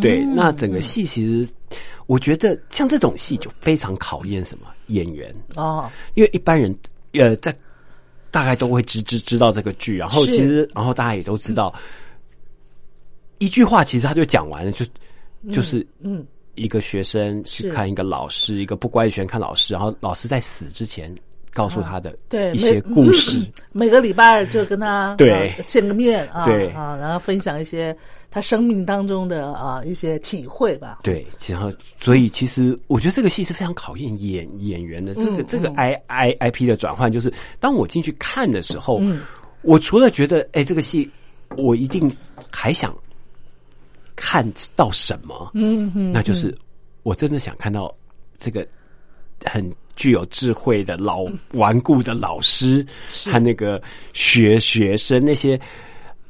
对，那整个戏其实，我觉得像这种戏就非常考验什么演员，哦，因为一般人呃在大概都会知知知道这个剧，然后其实然后大家也都知道，一句话其实他就讲完了，就就是嗯，一个学生去看一个老师，一个不乖的学生看老师，然后老师在死之前告诉他的啊对，一些故事。每个礼拜就跟他对。呃见个面啊，对。啊，然后分享一些他生命当中的啊一些体会吧。对，然后所以其实我觉得这个戏是非常考验演演员的。这个、嗯这个 I I I P 的转换，就是当我进去看的时候，嗯我除了觉得哎这个戏我一定还想看到什么，嗯嗯，那就是我真的想看到这个很具有智慧的老顽固的老师和那个学学生那些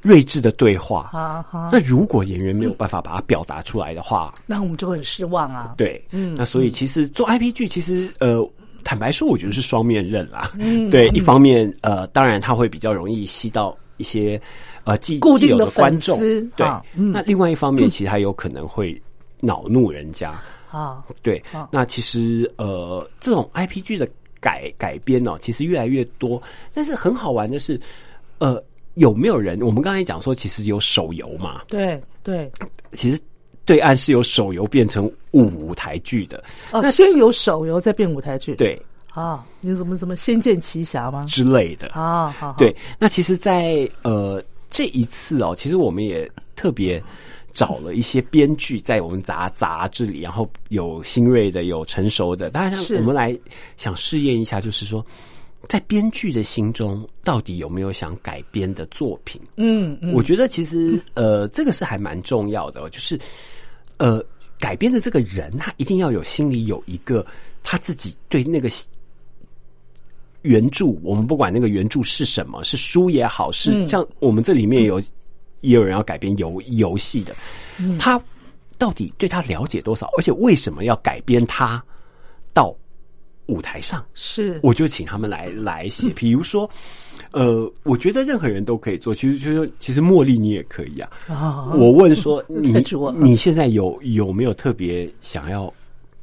睿智的对话。好好，那如果演员没有办法把它表达出来的话，那我们就会很失望啊。对，嗯，那所以其实做 IP 剧，其实呃，坦白说，我觉得是双面刃啦。嗯，对，一方面呃，当然它会比较容易吸到一些呃既固定的观众，对那另外一方面，其实还有可能会恼怒人家。啊，对啊，那其实呃，这种 IP 剧的改改编呢，其实越来越多。但是很好玩的是，呃，有没有人？我们刚才讲说，其实有手游嘛，对对，其实对岸是由手游变成舞舞台剧的。哦，先有手游，再变舞台剧。对啊，你怎么怎么《仙剑奇侠》吗？之类的。啊，好，好对，那其实在，呃这一次哦，其实我们也特别找了一些编剧在我们杂杂志里，然后有新锐的，有成熟的，当然是我们来想试验一下，就是说。在编剧的心中，到底有没有想改编的作品？嗯嗯，我觉得其实呃，这个是还蛮重要的、哦，就是呃，改编的这个人，他一定要有心里有一个他自己对那个原著，我们不管那个原著是什么，是书也好，是、嗯。像我们这里面有、也有人要改编游游戏的，嗯他到底对他了解多少，而且为什么要改编他到舞台上？是我就请他们来来写，比如说，呃，我觉得任何人都可以做，其实就是其实茉莉你也可以啊。啊，我问说 你你现在有有没有特别想要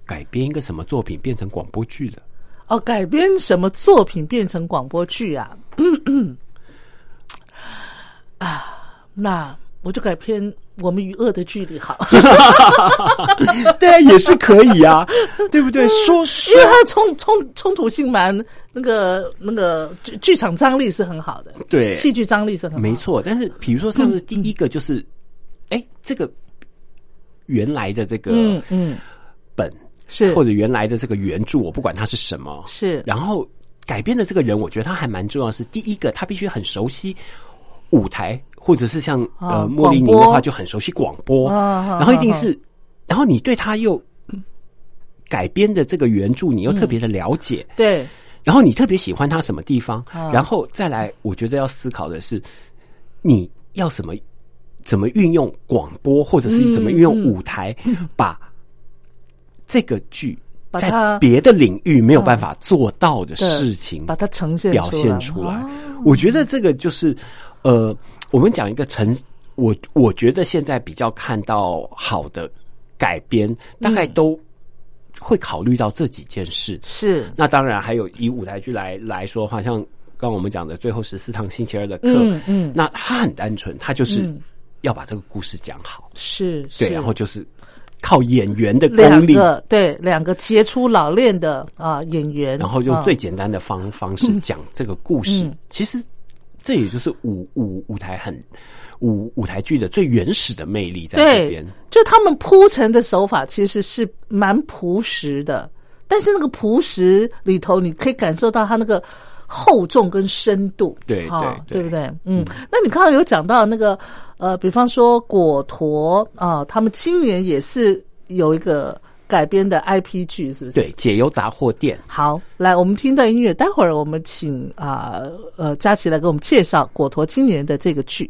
改编一个什么作品变成广播剧的？哦，改编什么作品变成广播剧啊？嗯嗯，啊，那我就改编《我们与恶的距离》好，对啊，也是可以啊，对不对？说因为它冲冲冲突性蛮那个那个剧剧场张力是很好的，对。戏剧张力是很好。的没错，但是比如说上次第一个就是，哎、这个原来的这个嗯嗯。本是。或者原来的这个原著，我不管它是什么，是。然后改编的这个人，我觉得他还蛮重要的是，第一个他必须很熟悉舞台，或者是像、啊呃莫莉宁的话就很熟悉广播，啊然后一定是，然后你对他又改编的这个原著，你又特别的了解，对。然后你特别喜欢他什么地方，啊然后再来，我觉得要思考的是，你要什么，怎么运用广播，或者是怎么运用舞台，把这个剧在别的领域没有办法做到的事情，把它呈现表现出来。哦。我觉得这个就是，呃，我们讲一个成，我我觉得现在比较看到好的改编，大概都会考虑到这几件事。是。那当然还有以舞台剧来来说的话，像刚刚我们讲的最后十四堂星期二的课，嗯嗯。那它很单纯，它就是嗯。要把这个故事讲好，是对，是然后就是靠演员的功力，个对两个杰出老练的啊演员，然后用啊。最简单的方方式讲这个故事。嗯。其实这也就是舞舞舞台很舞舞台剧的最原始的魅力在这对边。，就他们铺陈的手法其实是蛮朴实的，但是那个朴实里头，你可以感受到它那个厚重跟深度，对啊对对对不对？嗯，那你刚刚有讲到那个呃，比方说果陀啊，他们今年也是有一个改编的 IP 剧，是不是？对，解忧杂货店。好，来，我们听段音乐，待会儿我们请啊呃佳琪来给我们介绍果陀青年的这个剧。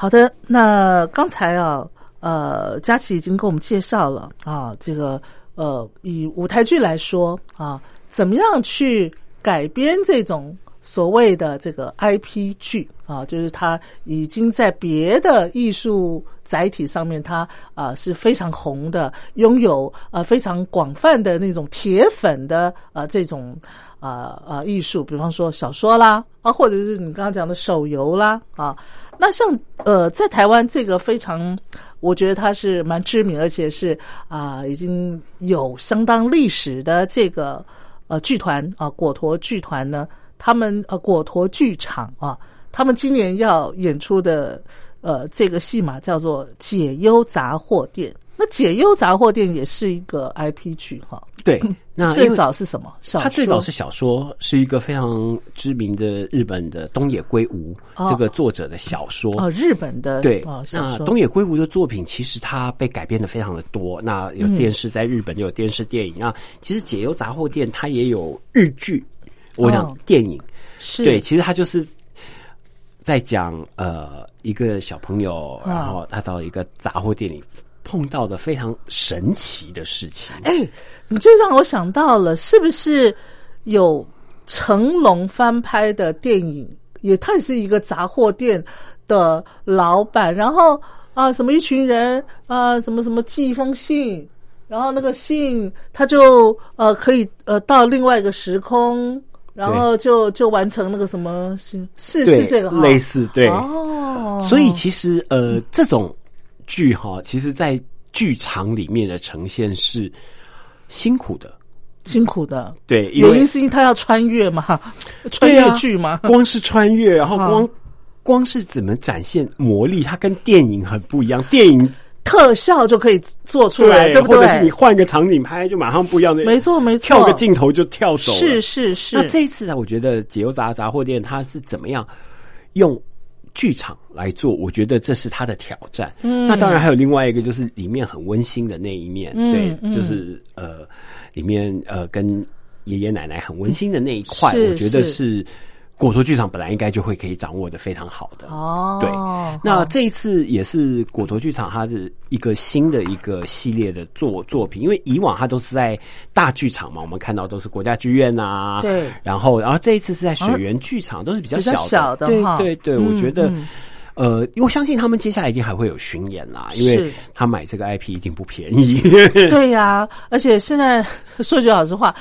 好的，那刚才啊，呃，佳琪已经给我们介绍了啊，这个呃，以舞台剧来说啊，怎么样去改编这种所谓的这个 IP 剧啊，就是它已经在别的艺术载体上面，它啊是非常红的，拥有呃非常广泛的那种铁粉的呃这种啊啊艺术，比方说小说啦啊，或者是你刚刚讲的手游啦啊。那像呃，在台湾这个非常，我觉得它是蛮知名，而且是啊，已经有相当历史的这个呃剧团啊，果陀剧团呢，他们呃果陀剧场啊，他们今年要演出的呃这个戏码叫做《解忧杂货店》。那《解忧杂货店》也是一个 IP 剧哈。对，那最早是什么？他最早是小说，是一个非常知名的日本的东野圭吾这个作者的小说。哦，日本的对。那东野圭吾的作品其实他被改编的非常的多。那有电视，在日本就有电视电影。那其实《解忧杂货店》它也有日剧，我讲电影是对，其实它就是在讲呃一个小朋友，然后他到一个杂货店里。碰到的非常神奇的事情，哎，你这让我想到了，是不是有成龙翻拍的电影？也，他也是一个杂货店的老板，然后啊，什么一群人啊，什么什么寄一封信，然后那个信他就呃可以呃到另外一个时空，然后就就完成那个什么是是是这个类似对哦，所以其实呃这种。剧哈，其实在剧场里面的呈现是辛苦的，辛苦的。对，因原为因是因为他要穿越嘛，穿越剧嘛。光是穿越，然后啊光、光是怎么展现魔力，它跟电影很不一样。电影特效就可以做出来，对不或者是你？换个场景拍，就马上不一样的，没错，没错。跳个镜头就跳走了。是是是。那这一次呢，我觉得解忧杂杂货店它是怎么样用剧场来做？我觉得这是他的挑战。嗯，那当然还有另外一个，就是里面很温馨的那一面，嗯对，嗯就是呃，里面呃跟爷爷奶奶很温馨的那一块，我觉得是是果陀剧场本来应该就会可以掌握的非常好的。哦，对。那这一次也是果陀剧场，它是一个新的一个系列的作作品，因为以往它都是在大剧场嘛，我们看到都是国家剧院啊，对。然后然后这一次是在水源剧场，都是比较小的，小的哈。对对我觉得。嗯。呃，因为我相信他们接下来一定还会有巡演啦，因为他买这个 IP 一定不便宜。对呀、而且现在 说句老实话，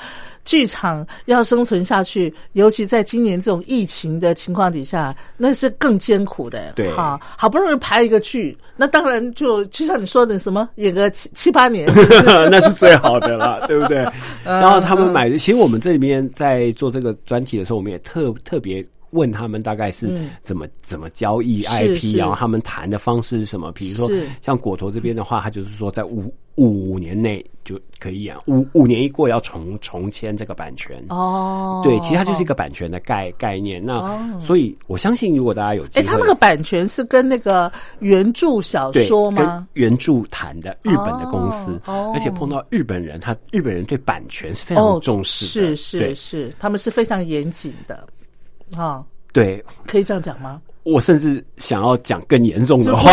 剧场要生存下去，尤其在今年这种疫情的情况底下，那是更艰苦的。对哈，好不容易排一个剧，那当然就就像你说的，什么演个七七八年，那是最好的了，对不对？嗯然后他们买的，其实我们这边在做这个专题的时候，我们也特特别问他们大概是嗯怎么、怎么交易 IP，是然后他们谈的方式是什么？比如说像果陀这边的话，他就是说在五五年内就可以演，五五年一过要重重签这个版权。哦，对，其实它就是一个版权的概概念。那、哦所以我相信，如果大家有哎，会，他那个版权是跟那个原著小，说吗？跟原著谈的日本的公司，而且碰到日本人，他日本人对版权是非常重视的，哦是是是，他们是非常严谨的，啊、对。可以这样讲吗？我甚至想要讲更严重的话，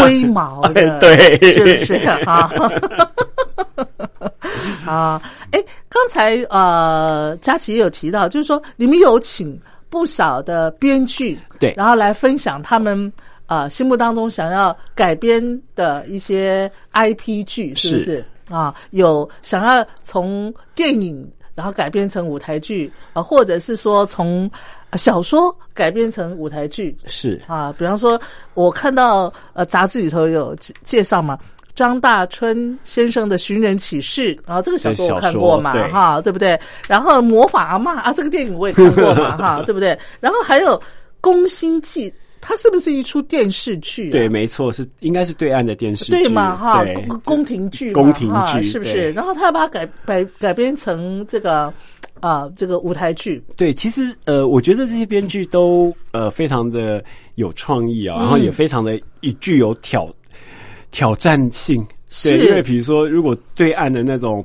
龟毛的，对。是不是？啊？啊，哎，刚才呃，佳琪也有提到，就是说你们有请不少的编剧，对。然后来分享他们啊、呃心目当中想要改编的一些 IP 剧，是不是？啊？有想要从电影然后改编成舞台剧啊、或者是说从呃小说改编成舞台剧，是啊，比方说，我看到呃杂志里头有介介绍嘛，张大春先生的《寻人启事》然后，这个小说我看过嘛哈，对不对？然后《魔法阿嬷啊，这个电影我也看过嘛哈，对不对？然后还有《宫心计》，它是不是一出电视剧、啊？对，没错，是应该是对岸的电视剧，对嘛哈，对宫宫廷剧，宫廷剧哈是不是？然后他要把它改改改编成这个啊、这个舞台剧，对，其实呃，我觉得这些编剧都呃非常的有创意啊，然后嗯也非常的具有挑挑战性。是。对，因为比如说，如果对岸的那种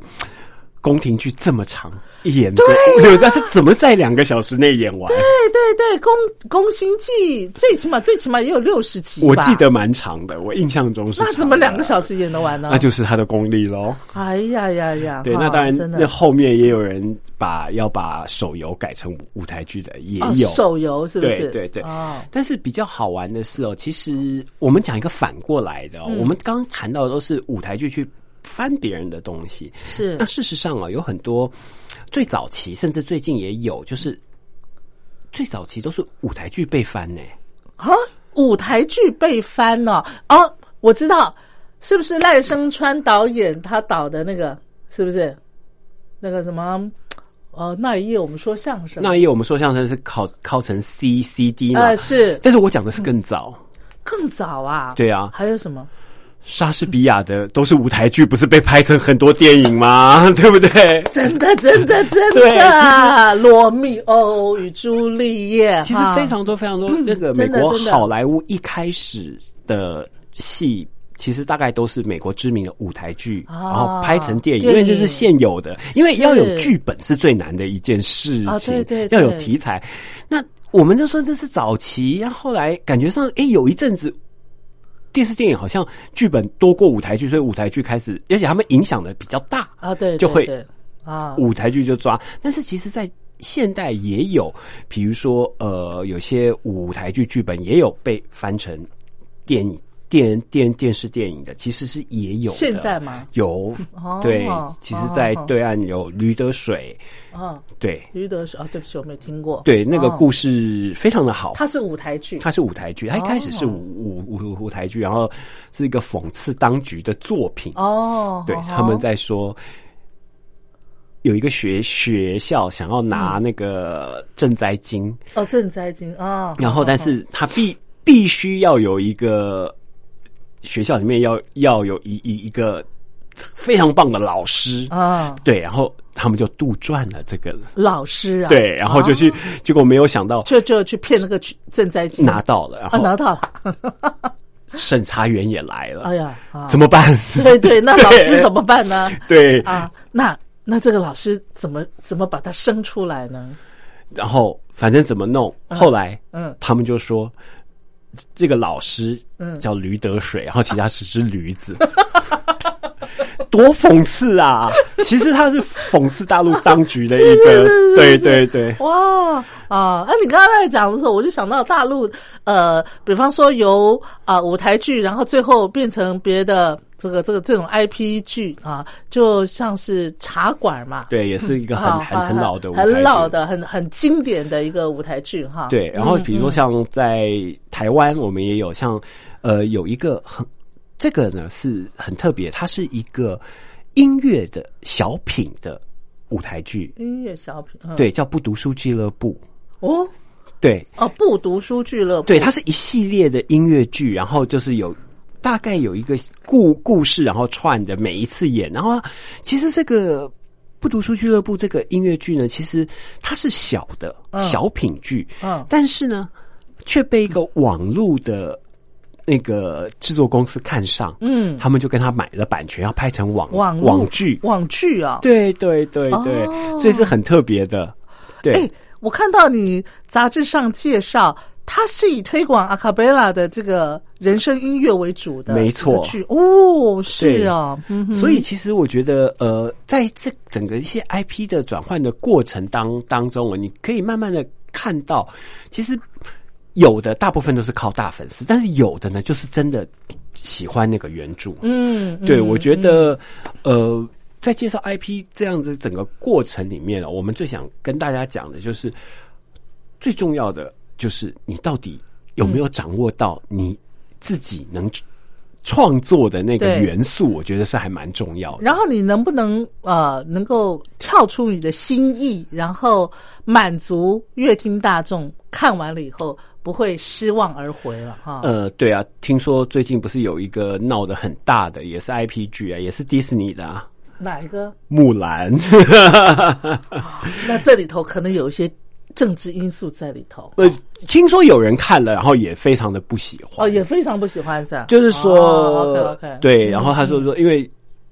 宫廷剧这么长，一演对对，但是怎么在两个小时内演完？对对对，宫宫心计最起码最起码也有六十集，我记得蛮长的，我印象中是那怎么两个？小时演得完呢？那就是他的功力喽。哎呀呀呀！对，那当然那后面也有人把要把手游改成舞台剧的，也哦有。手游是不是？对对对哦，但是比较好玩的是哦，其实我们讲一个反过来的哦，嗯我们刚刚谈到的都是舞台剧去翻别人的东西，是那事实上啊，有很多最早期，甚至最近也有，就是最早期都是舞台剧被翻呢。啊，舞台剧被翻了哦，我知道，是不是赖声川导演他导的那个？是不是那个什么？呃，那一夜我们说相声，那一页我们说相声是考考成 C C D 嘛，呃是但是我讲的是更早，更早啊。对啊还有什么？莎士比亚的都是舞台剧，不是被拍成很多电影吗？对不对？真的，真的，真对其的，罗密欧与朱丽叶，其实非常多非常多，那个美国好莱坞一开始的戏。其实大概都是美国知名的舞台剧，啊然后拍成电影，因为这是现有的，因为要有剧本是最难的一件事情，啊对对对要有题材。那我们就说这是早期，然后后来感觉上，哎，有一阵子电视电影好像剧本多过舞台剧，所以舞台剧开始，而且他们影响的比较大，啊，对，就会啊，舞台剧就抓，但是其实，在现代也有，比如说呃，有些舞台剧剧本也有被翻成电影。电电电视电影的，其实是也有的。现在吗？有哦，对，其实，在哦对岸有驴得水，哦，对驴得水哦，对不起，我没听过。对，那个哦故事非常的好。它是舞台剧，它是舞台剧，它一开始是舞舞舞舞台剧，然后是一个讽刺当局的作品。哦，对，哦他们在说有一个学学校想要拿那个赈灾金，哦赈灾金啊，然后但是他必必须要有一个学校里面要要有一一一个非常棒的老师，啊，对，然后他们就杜撰了这个，老师啊，对，然后就去，结果没有想到就就去骗那个赈灾金，拿到了，然啊，拿到了，审查员也来了，哎呀，啊。怎么办？对对，那 老师怎么办呢？对，啊，那那这个老师怎么怎么把他生出来呢？然后反正怎么弄，后来嗯。他们就说这个老师嗯叫驴得水，然后其他是只驴子。多讽刺啊！其实他是讽刺大陆当局的一个，对对对，哇啊！哎，你刚刚在讲的时候，我就想到大陆，呃，比方说由啊、舞台剧，然后最后变成别的这个这个这种 IP 剧啊，就像是茶馆嘛，对，也是一个很啊很很老的舞台剧很老的、很很经典的一个舞台剧哈。对，然后嗯比如说像在台湾，我们也有像呃有一个很这个呢是很特别，它是一个音乐的小品的舞台剧，音乐小品，嗯、对，叫不读书俱乐部，哦？对。哦，不读书俱乐部，对，它是一系列的音乐剧，然后就是有。大概有一个故故事，然后串的每一次演，然后其实这个不读书俱乐部这个音乐剧呢，其实它是小的、嗯。小品剧，嗯。但是呢，却被一个网络的那个制作公司看上，嗯，他们就跟他买了版权，要拍成网网剧，网剧啊，对对对对，哦。所以是很特别的，对。哎，我看到你杂志上介绍，它是以推广阿卡贝拉的这个人声音乐为主的，没错。剧。哦，是啊，嗯所以其实我觉得，呃，在这整个一些 IP 的转换的过程当当中啊，你可以慢慢的看到，其实有的大部分都是靠大粉丝，但是有的呢，就是真的喜欢那个原著。嗯，对，嗯我觉得，呃，在介绍 IP 这样子整个过程里面啊，我们最想跟大家讲的就是，最重要的就是你到底有没有掌握到你自己能创作的那个元素，我觉得是还蛮重要的。然后你能不能呃能够跳出你的心意，然后满足乐听大众看完了以后不会失望而回了哈？呃，对啊，听说最近不是有一个闹得很大的，也是 IP 剧啊，也是迪士尼的啊，哪一个？木兰。那这里头可能有一些政治因素在里头。呃，听说有人看了，然后也非常的不喜欢。哦，也非常不喜欢是吧？就是说，哦、，OK OK，对，然后他说说，因为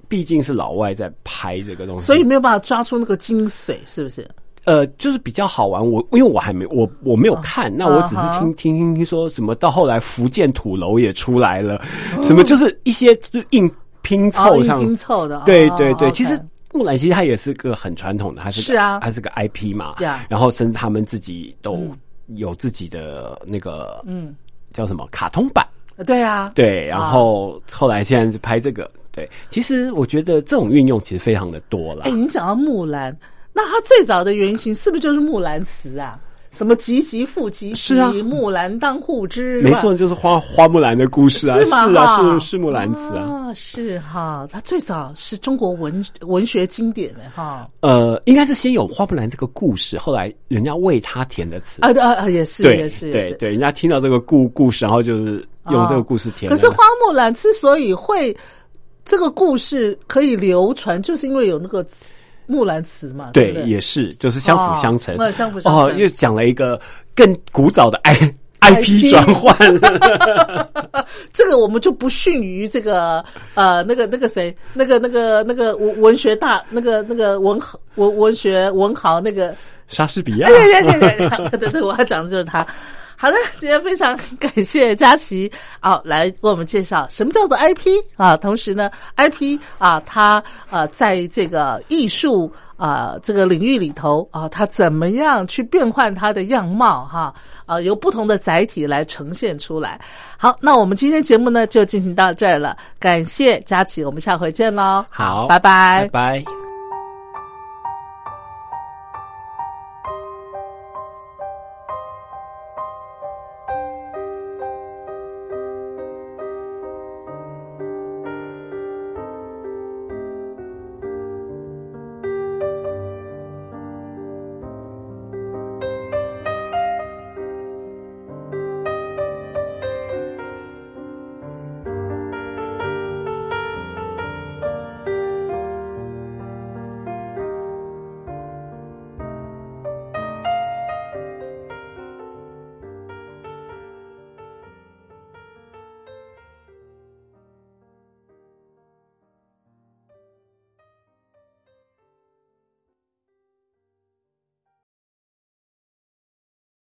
毕竟是老外在拍这个东西，所以没有办法抓出那个精髓，是不是？呃，就是比较好玩。我因为我还没我我没有看，那我只是啊听听听听说什么，到后来福建土楼也出来了，什么就是一些就硬拼凑上，拼凑的。哦对对对其实。木兰其实它也是个很传统的，它是个是啊。它是个 IP 嘛 Yeah 然后甚至他们自己都嗯有自己的那个嗯，叫什么卡通版，对啊，对，然后后来现在是拍这个，对，其实我觉得这种运用其实非常的多了哎，。你讲到木兰，那它最早的原型是不是就是木兰辞啊？什么急急复急急，是啊木兰当户织，没错，就是花花木兰的故事啊，是吗？是啊，是是木兰词啊。啊，是哈，它最早是中国文文学经典的哈，呃，应该是先有花木兰这个故事，后来人家为他填的词。啊对啊啊也是也是。对对，人家听到这个故故事，然后就是用这个故事填的。可是花木兰之所以会这个故事可以流传，就是因为有那个木兰辞嘛，对对对？也是就是相辅相成，哦相辅相成哦，又讲了一个更古早的 I IP IP 转换。这个我们就不逊于这个呃那个那个谁那个那个那个文文学大那个那个文豪文文学文豪那个莎士比亚哎，呀呀呀呀！对对对，我要讲的就是他。好的，今天非常感谢佳琪啊，来为我们介绍什么叫做 IP 啊，同时呢，IP 啊，它啊，在这个艺术啊这个领域里头啊，它怎么样去变换它的样貌哈啊，由不同的载体来呈现出来。好，那我们今天节目呢就进行到这儿了，感谢佳琪，我们下回见喽。好，拜拜，拜拜。